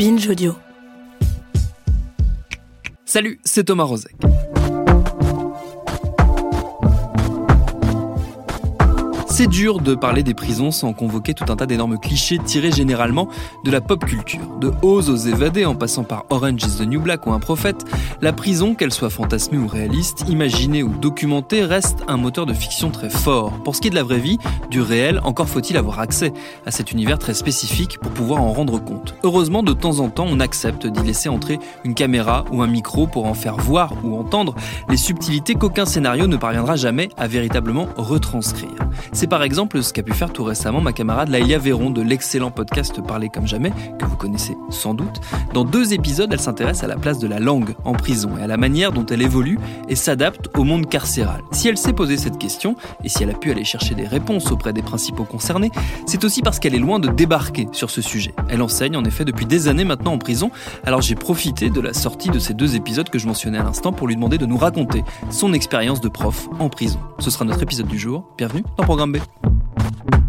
Binge Audio. Salut, c'est Thomas Rozek. C'est dur de parler des prisons sans convoquer tout un tas d'énormes clichés tirés généralement de la pop culture. De Oz aux évadés en passant par Orange is the New Black ou un prophète, la prison, qu'elle soit fantasmée ou réaliste, imaginée ou documentée, reste un moteur de fiction très fort. Pour ce qui est de la vraie vie, du réel, encore faut-il avoir accès à cet univers très spécifique pour pouvoir en rendre compte. Heureusement, de temps en temps, on accepte d'y laisser entrer une caméra ou un micro pour en faire voir ou entendre les subtilités qu'aucun scénario ne parviendra jamais à véritablement retranscrire. Par exemple ce qu'a pu faire tout récemment ma camarade Laïlia Véron de l'excellent podcast Parler comme jamais, que vous connaissez sans doute. Dans deux épisodes, elle s'intéresse à la place de la langue en prison et à la manière dont elle évolue et s'adapte au monde carcéral. Si elle s'est posé cette question, et si elle a pu aller chercher des réponses auprès des principaux concernés, c'est aussi parce qu'elle est loin de débarquer sur ce sujet. Elle enseigne en effet depuis des années maintenant en prison, alors j'ai profité de la sortie de ces deux épisodes que je mentionnais à l'instant pour lui demander de nous raconter son expérience de prof en prison. Ce sera notre épisode du jour. Bienvenue dans Programme B. Kleber. Thank you.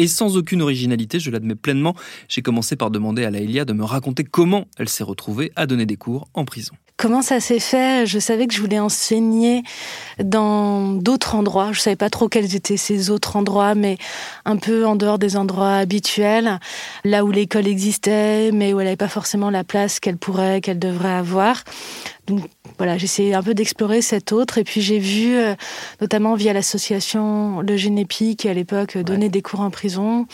Et sans aucune originalité, je l'admets pleinement, j'ai commencé par demander à Laëlia de me raconter comment elle s'est retrouvée à donner des cours en prison. Comment ça s'est fait? Je savais que je voulais enseigner dans d'autres endroits. Je savais pas trop quels étaient ces autres endroits, mais un peu en dehors des endroits habituels, là où l'école existait, mais où elle n'avait pas forcément la place qu'elle pourrait, qu'elle devrait avoir. Donc voilà, j'ai essayé un peu d'explorer cet autre. Et puis j'ai vu, euh, notamment via l'association Le Génépi, qui à l'époque donnait des cours en prison,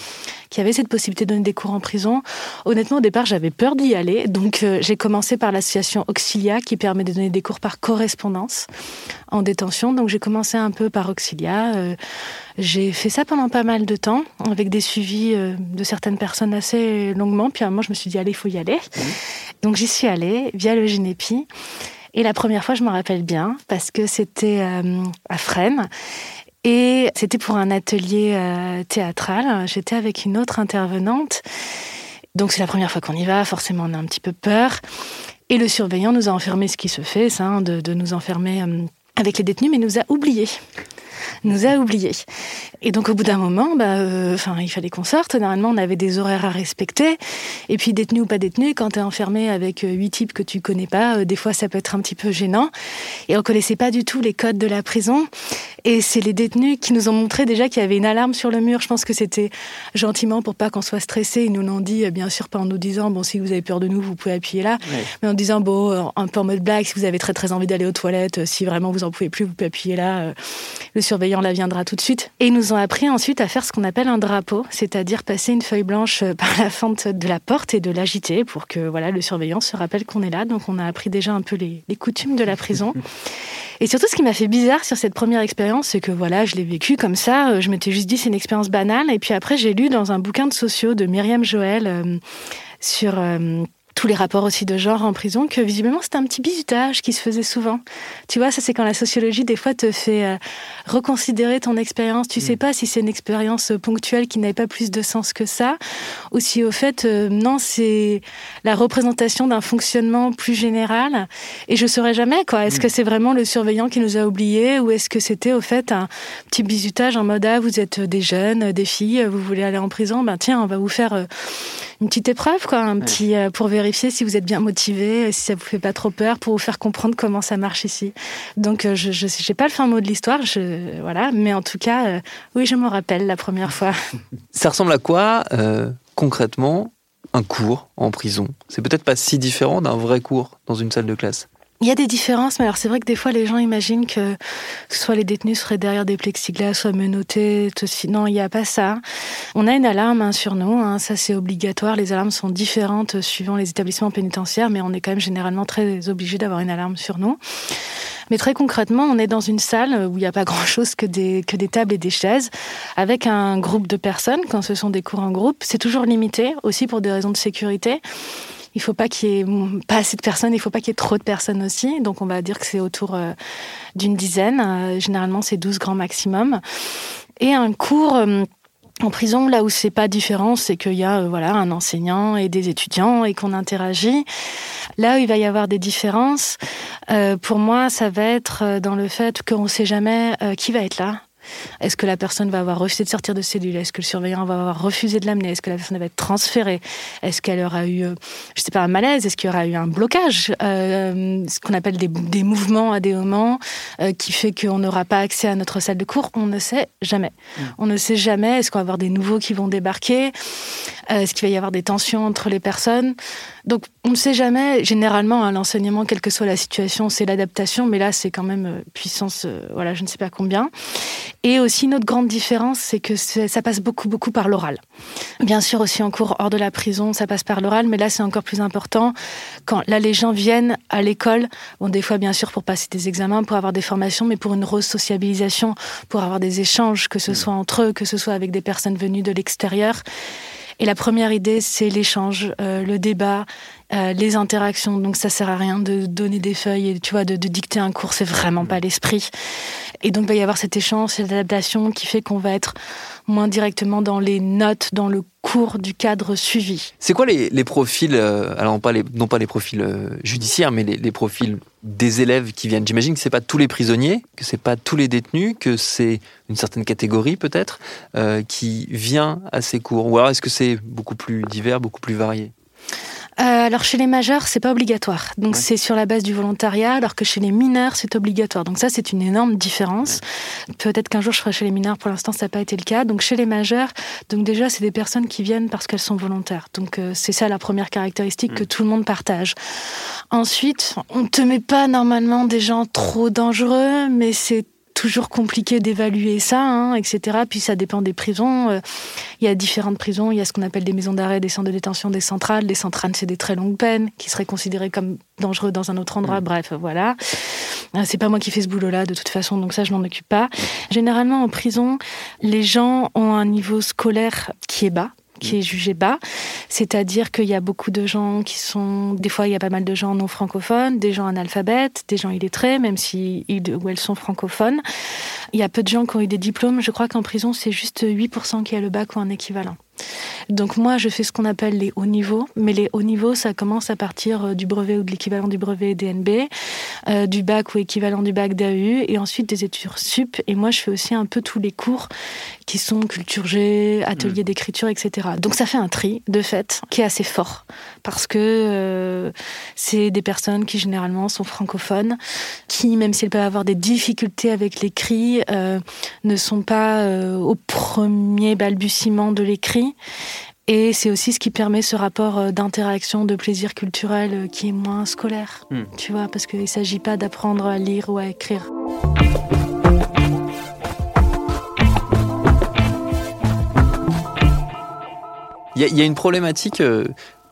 qui avait cette possibilité de donner des cours en prison. Honnêtement, au départ, j'avais peur d'y aller. Donc euh, j'ai commencé par l'association Auxilia, qui permet de donner des cours par correspondance en détention. Donc j'ai commencé un peu par Auxilia. Euh, j'ai fait ça pendant pas mal de temps, avec des suivis de certaines personnes assez longuement. Puis à un moment, je me suis dit, allez, il faut y aller. Donc j'y suis allée via le Génépi. Et la première fois, je me rappelle bien, parce que c'était euh, à Fresnes. Et c'était pour un atelier euh, théâtral. J'étais avec une autre intervenante. Donc c'est la première fois qu'on y va, forcément on a un petit peu peur. Et le surveillant nous a enfermé ce qui se fait, ça, hein, de, de, nous enfermer euh, avec les détenus, mais nous a oubliés nous a oubliés. Et donc au bout d'un moment, bah, euh, il fallait qu'on sorte. Normalement, on avait des horaires à respecter. Et puis détenu ou pas détenu, quand tu es enfermé avec euh, huit types que tu connais pas, euh, des fois ça peut être un petit peu gênant. Et on connaissait pas du tout les codes de la prison. Et c'est les détenus qui nous ont montré déjà qu'il y avait une alarme sur le mur. Je pense que c'était gentiment pour pas qu'on soit stressé. Ils nous l'ont dit, bien sûr, pas en nous disant bon si vous avez peur de nous, vous pouvez appuyer là, mais en disant bon un peu en mode blague, si vous avez très très envie d'aller aux toilettes, si vraiment vous en pouvez plus, vous pouvez appuyer là. Le surveillant la viendra tout de suite. Et ils nous ont appris ensuite à faire ce qu'on appelle un drapeau, c'est-à-dire passer une feuille blanche par la fente de la porte et de l'agiter pour que voilà le surveillant se rappelle qu'on est là. Donc on a appris déjà un peu les, les coutumes de la prison. Et surtout, ce qui m'a fait bizarre sur cette première expérience, c'est que voilà, je l'ai vécu comme ça. Je m'étais juste dit c'est une expérience banale. Et puis après, j'ai lu dans un bouquin de sociaux de Myriam Joël euh, sur euh, tous les rapports aussi de genre en prison, que visiblement c'était un petit bisutage qui se faisait souvent. Tu vois, ça c'est quand la sociologie des fois te fait euh, reconsidérer ton expérience. Tu mm. sais pas si c'est une expérience ponctuelle qui n'avait pas plus de sens que ça, ou si au fait, euh, non, c'est la représentation d'un fonctionnement plus général. Et je saurais jamais, quoi. Est-ce mm. que c'est vraiment le surveillant qui nous a oubliés, ou est-ce que c'était au fait un petit bisutage en mode, ah, vous êtes des jeunes, des filles, vous voulez aller en prison, ben tiens, on va vous faire... Euh, une petite épreuve, quoi, un petit euh, pour vérifier si vous êtes bien motivé, si ça vous fait pas trop peur, pour vous faire comprendre comment ça marche ici. Donc, euh, je sais pas le fin mot de l'histoire, je voilà, mais en tout cas, euh, oui, je m'en rappelle la première fois. Ça ressemble à quoi concrètement un cours en prison? C'est peut-être pas si différent d'un vrai cours dans une salle de classe? Il y a des différences, mais alors c'est vrai que des fois les gens imaginent que soit les détenus seraient derrière des plexiglas, soit menottés. Non, il n'y a pas ça. On a une alarme hein, sur nous, hein, ça c'est obligatoire. Les alarmes sont différentes suivant les établissements pénitentiaires, mais on est quand même généralement très obligé d'avoir une alarme sur nous. Mais très concrètement, on est dans une salle où il n'y a pas grand-chose que des, que des tables et des chaises, avec un groupe de personnes, quand ce sont des cours en groupe. C'est toujours limité, aussi pour des raisons de sécurité. Il faut pas qu'il y ait pas assez de personnes, il faut pas qu'il y ait trop de personnes aussi. Donc on va dire que c'est autour euh, d'une dizaine. Euh, généralement c'est 12 grands maximum. Et un cours euh, en prison, là où c'est pas différent, c'est qu'il y a voilà un enseignant et des étudiants et qu'on interagit. Là où il va y avoir des différences, pour moi, ça va être dans le fait qu'on ne sait jamais qui va être là, est-ce que la personne va avoir refusé de sortir de cellule? Est-ce que le surveillant va avoir refusé de l'amener? Est-ce que la personne va être transférée? Est-ce qu'elle aura eu, euh, je sais pas, un malaise? Est-ce qu'il y aura eu un blocage? Euh, Ce qu'on appelle des, mouvements à des moments euh, qui fait qu'on n'aura pas accès à notre salle de cours? On ne sait jamais. Mm. On ne sait jamais. Est-ce qu'on va avoir des nouveaux qui vont débarquer? Est-ce qu'il va y avoir des tensions entre les personnes? Donc, on ne sait jamais. Généralement, à l'enseignement, quelle que soit la situation, c'est l'adaptation. Mais là, c'est quand même puissance, voilà, je ne sais pas combien. Et aussi, notre grande différence, c'est que ça passe beaucoup, beaucoup par l'oral. Bien sûr, aussi en cours hors de la prison, ça passe par l'oral, mais là, c'est encore plus important. Quand là, les gens viennent à l'école, bon, des fois, bien sûr, pour passer des examens, pour avoir des formations, mais pour une re-sociabilisation, pour avoir des échanges, que ce soit entre eux, que ce soit avec des personnes venues de l'extérieur. Et la première idée, c'est l'échange, euh, le débat, euh, les interactions. Donc ça sert à rien de donner des feuilles et tu vois de, dicter un cours, c'est vraiment pas l'esprit. Et donc il va y avoir cet échange, cette adaptation qui fait qu'on va être moins directement dans les notes, dans le cours du cadre suivi. C'est quoi les, profils, euh, alors non pas les, non pas les profils euh, judiciaires, mais les, profils des élèves qui viennent? J'imagine que c'est pas tous les prisonniers, que c'est pas tous les détenus, que c'est une certaine catégorie peut-être qui vient à ces cours. Ou alors est-ce que c'est beaucoup plus divers, beaucoup plus varié? Euh, alors chez les majeurs, c'est pas obligatoire. Donc c'est sur la base du volontariat, alors que chez les mineurs, c'est obligatoire. Donc ça, c'est une énorme différence. Peut-être qu'un jour je ferai chez les mineurs. Pour l'instant, ça n'a pas été le cas. Donc chez les majeurs, donc déjà, c'est des personnes qui viennent parce qu'elles sont volontaires. Donc euh, c'est ça la première caractéristique que mm. tout le monde partage. Ensuite, on te met pas normalement des gens trop dangereux, mais c'est toujours compliqué d'évaluer ça, hein, etc. Puis ça dépend des prisons. Euh, il y a différentes prisons. Il y a ce qu'on appelle des maisons d'arrêt, des centres de détention, des centrales. Les centrales, c'est des très longues peines qui seraient considérées comme dangereux dans un autre endroit. Mm. Bref, voilà. Euh, c'est pas moi qui fais ce boulot-là, de toute façon, donc ça, je m'en occupe pas. Généralement, en prison, les gens ont un niveau scolaire qui est bas qui est jugé bas. C'est-à-dire qu'il y a beaucoup de gens qui sont, des fois il y a pas mal de gens non francophones, des gens analphabètes, des gens illettrés, même si ils ou elles sont francophones. Il y a peu de gens qui ont eu des diplômes. Je crois qu'en prison c'est juste 8% qui a le bac ou un équivalent. Donc moi, je fais ce qu'on appelle les hauts niveaux, mais les hauts niveaux, ça commence à partir euh, du brevet ou de l'équivalent du brevet DNB, euh, du bac ou équivalent du bac d'AU, et ensuite des études sup. Et moi, je fais aussi un peu tous les cours qui sont culture G, atelier mmh. d'écriture, etc. Donc ça fait un tri, de fait, qui est assez fort, parce que euh, c'est des personnes qui généralement sont francophones, qui, même s'ils peuvent avoir des difficultés avec l'écrit, ne sont pas au premier balbutiement de l'écrit et c'est aussi ce qui permet ce rapport euh, d'interaction, de plaisir culturel euh, qui est moins scolaire, hmm. tu vois, parce qu'il ne s'agit pas d'apprendre à lire ou à écrire. Il y, a une problématique euh,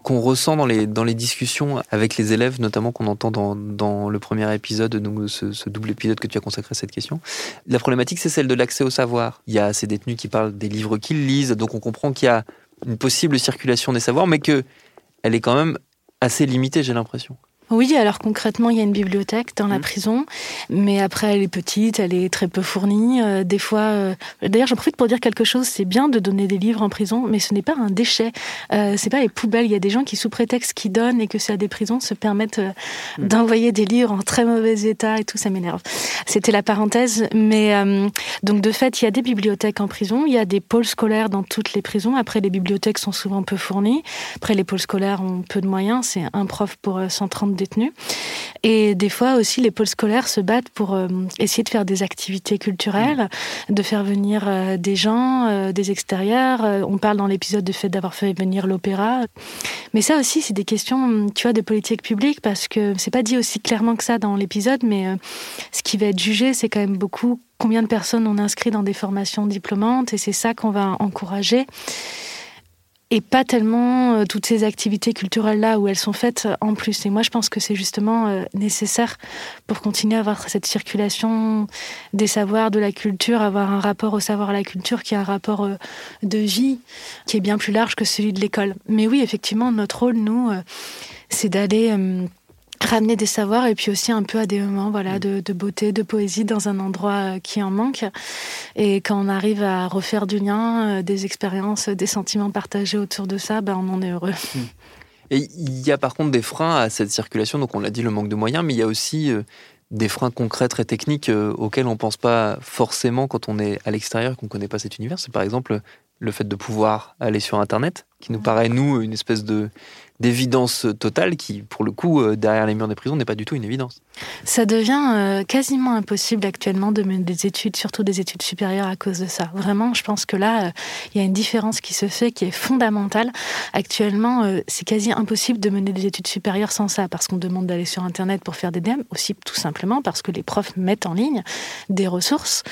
qu'on ressent dans les, dans les discussions avec les élèves, notamment qu'on entend dans, dans, le premier épisode, donc ce, double épisode que tu as consacré à cette question. La problématique, c'est celle de l'accès au savoir. Il y a ces détenus qui parlent des livres qu'ils lisent, donc on comprend qu'il y a une possible circulation des savoirs, mais que elle est quand même assez limité, j'ai l'impression. Oui, alors concrètement, il y a une bibliothèque dans la Mmh. prison, mais après, elle est petite, elle est très peu fournie. Euh, des fois, euh, d'ailleurs, j'en profite pour dire quelque chose. C'est bien de donner des livres en prison, mais ce n'est pas un déchet. Euh, c'est pas les poubelles. Il y a des gens qui, sous prétexte qu'ils donnent et que c'est à des prisons, se permettent euh, Mmh. d'envoyer des livres en très mauvais état et tout. Ça m'énerve. C'était la parenthèse. Mais euh, donc, de fait, il y a des bibliothèques en prison. Il y a des pôles scolaires dans toutes les prisons. Après, les bibliothèques sont souvent peu fournies. Après, les pôles scolaires ont peu de moyens. C'est un prof pour euh, 130 Et des fois aussi, les pôles scolaires se battent pour euh, essayer de faire des activités culturelles, de faire venir euh, des gens, euh, des extérieurs. On parle dans l'épisode du fait d'avoir fait venir l'opéra. Mais ça aussi, c'est des questions, tu vois, de politique publique, parce que c'est pas dit aussi clairement que ça dans l'épisode, mais ce qui va être jugé, c'est quand même beaucoup combien de personnes on inscrit dans des formations diplômantes, et c'est ça qu'on va encourager et pas tellement euh, toutes ces activités culturelles là où elles sont faites euh, en plus. Et moi, je pense que c'est justement euh, nécessaire pour continuer à avoir cette circulation des savoirs, de la culture, avoir un rapport au savoir à la culture qui est un rapport de vie qui est bien plus large que celui de l'école. Mais oui, effectivement, notre rôle, nous, c'est d'aller ramener des savoirs et puis aussi un peu à des moments voilà, de, de beauté, de poésie dans un endroit euh, qui en manque. Et quand on arrive à refaire du lien, euh, des expériences, des sentiments partagés autour de ça, ben on en est heureux. Et il y a par contre des freins à cette circulation, donc on l'a dit, le manque de moyens, mais il y a aussi euh, des freins concrets, très techniques, auxquels on ne pense pas forcément quand on est à l'extérieur, qu'on ne connaît pas cet univers. C'est par exemple le fait de pouvoir aller sur Internet, qui nous paraît, nous, une espèce de d'évidence totale qui, pour le coup, euh, derrière les murs des prisons, n'est pas du tout une évidence. Ça devient euh, quasiment impossible actuellement de mener des études, surtout des études supérieures à cause de ça. Vraiment, je pense que là, euh, il y a une différence qui se fait qui est fondamentale. Actuellement, c'est quasi impossible de mener des études supérieures sans ça, parce qu'on demande d'aller sur Internet pour faire des DM, aussi tout simplement parce que les profs mettent en ligne des ressources.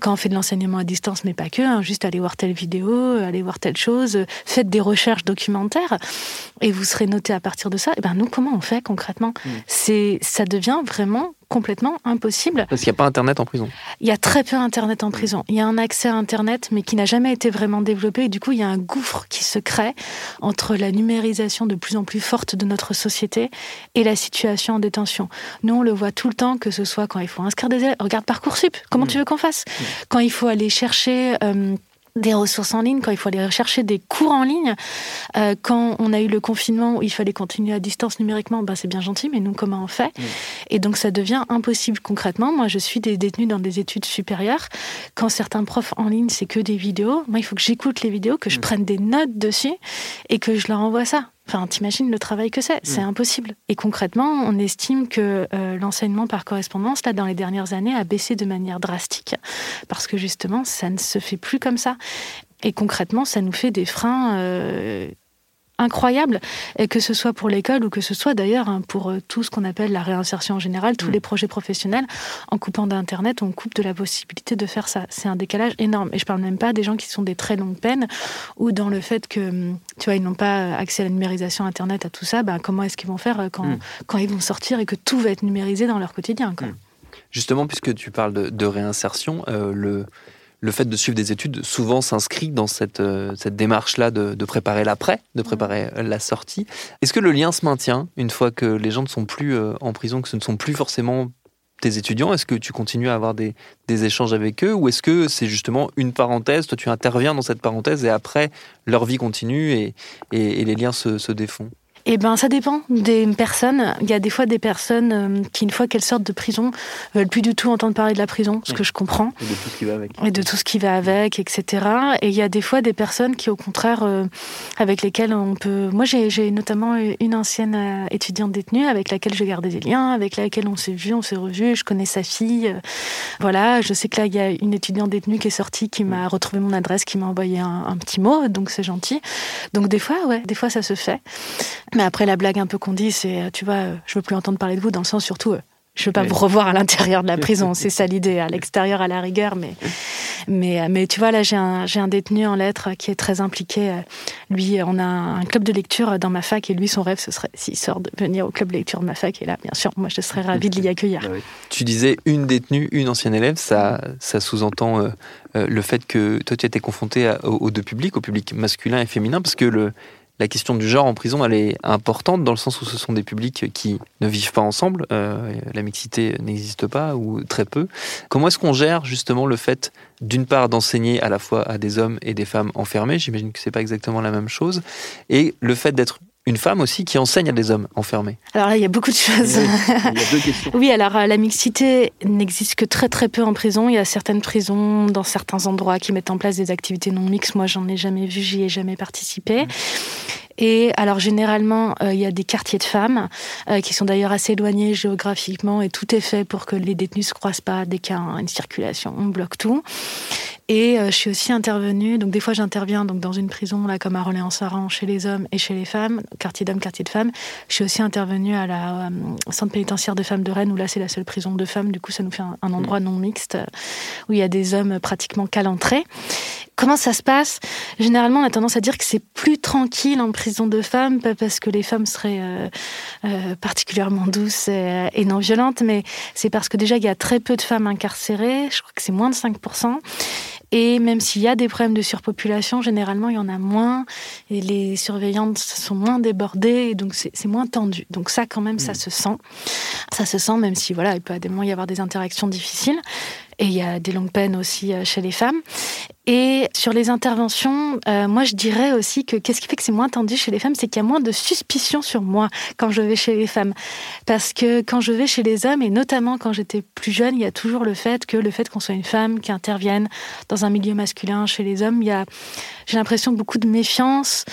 Quand on fait de l'enseignement à distance, mais pas que, hein, juste aller voir telle vidéo, aller voir telle chose, faites des recherches documentaires, et vous serez noté à partir de ça. Et ben nous, comment on fait concrètement C'est, ça devient vraiment complètement impossible. Parce qu'il n'y a pas Internet en prison. Il y a très peu Internet en prison. Il y a un accès à Internet, mais qui n'a jamais été vraiment développé. Et du coup, il y a un gouffre qui se crée entre la numérisation de plus en plus forte de notre société et la situation en détention. Nous, on le voit tout le temps, que ce soit quand il faut inscrire des élèves. Regarde Parcoursup, comment tu veux qu'on fasse Quand il faut aller chercher... euh, des ressources en ligne, quand il faut aller rechercher des cours en ligne, euh, quand on a eu le confinement où il fallait continuer à distance numériquement, ben c'est bien gentil, mais nous, comment on fait? Et donc, ça devient impossible concrètement. Moi, je suis des détenus dans des études supérieures. Quand certains profs en ligne, c'est que des vidéos, moi, il faut que j'écoute les vidéos, que je prenne des notes dessus et que je leur envoie ça. Enfin, t'imagines le travail que c'est C'est impossible. Et concrètement, on estime que euh, l'enseignement par correspondance, là, dans les dernières années, a baissé de manière drastique parce que justement, ça ne se fait plus comme ça. Et concrètement, ça nous fait des freins euh, incroyables, et que ce soit pour l'école ou que ce soit d'ailleurs hein, pour euh, tout ce qu'on appelle la réinsertion en général, tous les projets professionnels. En coupant d'Internet, on coupe de la possibilité de faire ça. C'est un décalage énorme. Et je parle même pas des gens qui sont des très longues peines ou dans le fait que, hum, tu vois, ils n'ont pas accès à la numérisation Internet, à tout ça. Ben, comment est-ce qu'ils vont faire euh, quand, Mm. quand ils vont sortir et que tout va être numérisé dans leur quotidien quoi. Mm. Justement, puisque tu parles de, de réinsertion, euh, le, le fait de suivre des études souvent s'inscrit dans cette, euh, cette démarche-là de, de préparer l'après, de préparer euh, la sortie. Est-ce que le lien se maintient une fois que les gens ne sont plus euh, en prison, que ce ne sont plus forcément tes étudiants? Est-ce que tu continues à avoir des, des échanges avec eux? Ou est-ce que c'est justement une parenthèse, toi tu interviens dans cette parenthèse et après leur vie continue et, et, les liens se, se défont? Eh ben, ça dépend des personnes. Il y a des fois des personnes euh, qui, une fois qu'elles sortent de prison, veulent plus du tout entendre parler de la prison, ce Oui. que je comprends, et de tout ce qui va avec et de tout ce qui va avec, etc. Et il y a des fois des personnes qui, au contraire, euh, avec lesquelles on peut. Moi, j'ai notamment une ancienne euh, étudiante détenue avec laquelle je gardais des liens, avec laquelle on s'est vu, on s'est revu. Je connais sa fille. euh, voilà, je sais que là, il y a une étudiante détenue qui est sortie, qui m'a retrouvé mon adresse, qui m'a envoyé un, un petit mot, donc c'est gentil. Donc des fois, ouais, des fois ça se fait. Mais après, la blague un peu qu'on dit, c'est, euh, tu vois, euh, je veux plus entendre parler de vous, dans le sens surtout, euh, je veux pas Oui. vous revoir à l'intérieur de la prison, c'est ça l'idée, à l'extérieur à la rigueur, mais, mais, mais tu vois, là, j'ai un, j'ai un détenu en lettres qui est très impliqué. Lui, on a un club de lecture dans ma fac, et lui, son rêve, ce serait, s'il sort, de venir au club de lecture de ma fac, et là, bien sûr, moi, je serais ravie de l'y accueillir. Tu disais une détenue, une ancienne élève, ça, ça sous-entend euh, euh, le fait que toi tu étais confronté à- aux, aux deux publics, au public masculin et féminin, parce que le, la question du genre en prison, elle est importante dans le sens où ce sont des publics qui ne vivent pas ensemble. Euh, la mixité n'existe pas ou très peu. Comment est-ce qu'on gère justement le fait, d'une part, d'enseigner à la fois à des hommes et des femmes enfermés? J'imagine que c'est pas exactement la même chose. Et le fait d'être une femme aussi qui enseigne à des hommes enfermés. Alors là, il y a beaucoup de choses. il y a deux questions. Oui, alors euh, la mixité n'existe que très très peu en prison. Il y a certaines prisons dans certains endroits qui mettent en place des activités non mixtes. Moi, j'en ai jamais vu, j'y ai jamais participé. Mmh. Et alors généralement, euh, il y a des quartiers de femmes euh, qui sont d'ailleurs assez éloignés géographiquement et tout est fait pour que les détenus se croisent pas dès qu'il y a une circulation. On bloque tout. Et euh, je suis aussi intervenue, donc des fois j'interviens donc dans une prison là comme à Orléans-Saran chez les hommes et chez les femmes, quartier d'hommes, quartier de femmes. Je suis aussi intervenue à la euh, centre pénitentiaire de femmes de Rennes où là c'est la seule prison de femmes. Du coup ça nous fait un, endroit non mixte où il y a des hommes pratiquement qu'à l'entrée. Comment ça se passe? Généralement on a tendance à dire que c'est plus tranquille en prison de femmes, pas parce que les femmes seraient particulièrement douces et, et non violentes, mais c'est parce que déjà il y a très peu de femmes incarcérées. Je crois que c'est moins de 5%. Et même s'il y a des problèmes de surpopulation, généralement, il y en a moins. Et les surveillantes sont moins débordées. Et donc, c'est moins tendu. Donc, ça, quand même, ça mm. se sent. Ça se sent, même si, voilà, il peut à des moments y avoir des interactions difficiles. Et il y a des longues peines aussi euh, chez les femmes. Et sur les interventions, euh, moi je dirais aussi que qu'est-ce qui fait que c'est moins tendu chez les femmes, c'est qu'il y a moins de suspicion sur moi quand je vais chez les femmes. Parce que quand je vais chez les hommes, et notamment quand j'étais plus jeune, il y a toujours le fait que le fait qu'on soit une femme qui intervienne dans un milieu masculin chez les hommes, il y a, j'ai l'impression, beaucoup de méfiance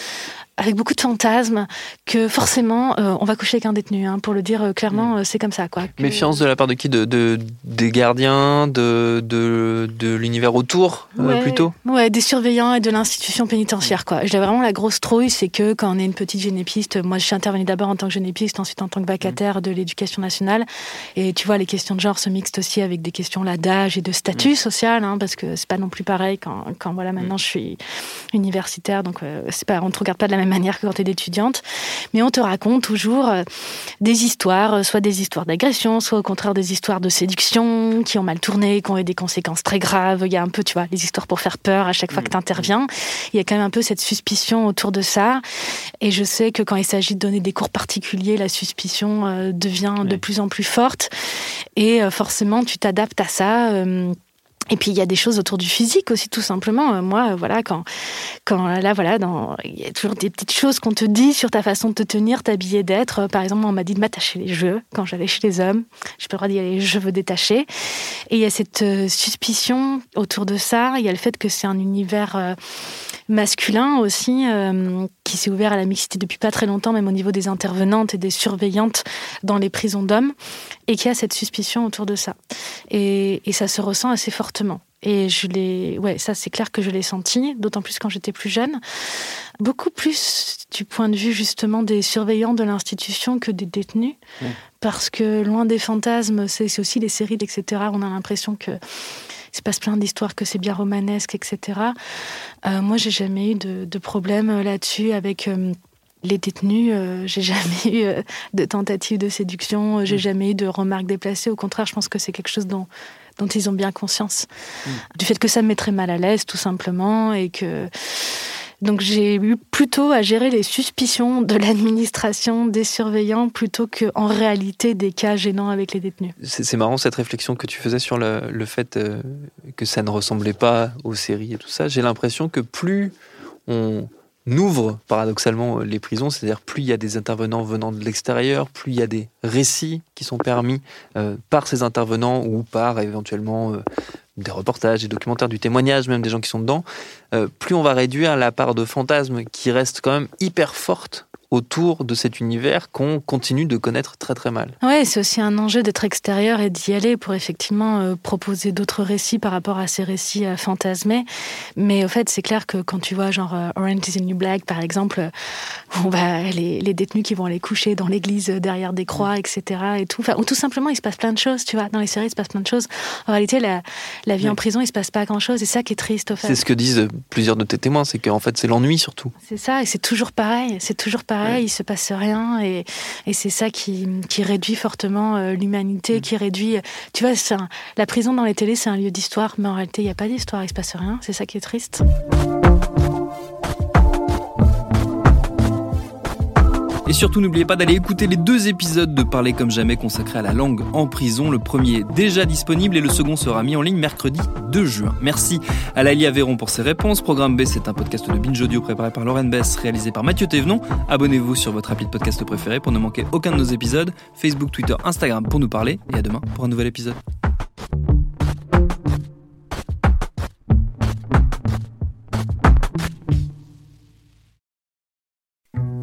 avec beaucoup de fantasmes que forcément euh, on va coucher avec un détenu. Hein, pour le dire euh, clairement, mm. euh, c'est comme ça. Quoi. Méfiance de la part de qui? De, de, Des gardiens, de, de, de l'univers autour plutôt? Ouais, des surveillants et de l'institution pénitentiaire. Quoi. J'ai vraiment la grosse trouille, c'est que quand on est une petite génépiste, moi je suis intervenue d'abord en tant que génépiste, ensuite en tant que vacataire de l'éducation nationale. Et tu vois, les questions de genre se mixent aussi avec des questions là d'âge et de statut mm. social, hein, parce que c'est pas non plus pareil quand, quand voilà, maintenant mm. je suis universitaire, donc c'est pas, on ne regarde pas de la même manière que quand tu es étudiante. Mais on te raconte toujours euh, des histoires, euh, soit des histoires d'agression, soit au contraire des histoires de séduction qui ont mal tourné, qui ont eu des conséquences très graves. Il y a un peu, tu vois, les histoires pour faire peur à chaque fois que mm. tu interviens. Il y a quand même un peu cette suspicion autour de ça. Et je sais que quand il s'agit de donner des cours particuliers, la suspicion euh, devient de plus en plus forte. Et forcément, tu t'adaptes à ça. Et puis il y a des choses autour du physique aussi, tout simplement. Euh, moi, voilà, quand, quand là, voilà, il y a toujours des petites choses qu'on te dit sur ta façon de te tenir, t'habiller, d'être. Par exemple, on m'a dit de m'attacher les cheveux quand j'allais chez les hommes. Pas le droit d'y aller les cheveux détachés. Et il y a cette euh, suspicion autour de ça. Il y a le fait que c'est un univers euh, masculin aussi, qui s'est ouvert à la mixité depuis pas très longtemps, même au niveau des intervenantes et des surveillantes dans les prisons d'hommes, et qui a cette suspicion autour de ça. Et, et ça se ressent assez fortement et je l'ai, ouais, ça c'est clair que je l'ai senti, d'autant plus quand j'étais plus jeune. Beaucoup plus du point de vue justement des surveillants de l'institution que des détenus. Parce que loin des fantasmes, c'est aussi les séries, etc. On a l'impression que il se passe plein d'histoires, que c'est bien romanesque, etc. Euh, moi, j'ai jamais eu de, de problème là-dessus avec. Euh, les détenus, euh, j'ai jamais eu euh, de tentative de séduction, j'ai jamais eu de remarques déplacées. Au contraire, je pense que c'est quelque chose dont dont ils ont bien conscience. Mm. Du fait que ça me mettrait mal à l'aise, tout simplement, et que. Donc j'ai eu plutôt à gérer les suspicions de l'administration, des surveillants, plutôt qu'en réalité des cas gênants avec les détenus. C'est marrant cette réflexion que tu faisais sur le, fait euh, que ça ne ressemblait pas aux séries et tout ça. J'ai l'impression que plus on, ouvre paradoxalement euh, les prisons, c'est-à-dire plus il y a des intervenants venant de l'extérieur, plus il y a des récits qui sont permis euh, par ces intervenants ou par éventuellement des reportages, des documentaires, du témoignage même des gens qui sont dedans, plus on va réduire la part de fantasmes qui reste quand même hyper forte autour de cet univers qu'on continue de connaître très très mal. Ouais, c'est aussi un enjeu d'être extérieur et d'y aller pour effectivement euh, proposer d'autres récits par rapport à ces récits euh, fantasmés. Mais au fait, c'est clair que quand tu vois genre euh, Orange is the New Black par exemple, on va les, les, détenus qui vont aller coucher dans l'église derrière des croix, etc. et tout. Enfin, ou tout simplement, il se passe plein de choses, tu vois. Dans les séries, il se passe plein de choses. En réalité, la, la vie en prison, il se passe pas grand chose. Et ça qui est triste, au fait. C'est ce que disent plusieurs de tes témoins, c'est qu'en fait, c'est l'ennui surtout. C'est ça, et c'est toujours pareil. C'est toujours pareil pareil, il se passe rien et, c'est ça qui, réduit fortement euh, l'humanité, mm. qui réduit. Tu vois, la prison dans les télés, c'est un lieu d'histoire, mais en réalité, il n'y a pas d'histoire, il se passe rien. C'est ça qui est triste. Et surtout, n'oubliez pas d'aller écouter les deux épisodes de Parler comme jamais consacrés à la langue en prison. Le premier est déjà disponible et le second sera mis en ligne mercredi 2 juin. Merci à Laïli Aveyron pour ses réponses. Programme B, c'est un podcast de Binge Audio préparé par Lauren Bess, réalisé par Mathieu Thévenon. Abonnez-vous sur votre appli de podcast préféré pour ne manquer aucun de nos épisodes. Facebook, Twitter, Instagram pour nous parler. Et à demain pour un nouvel épisode.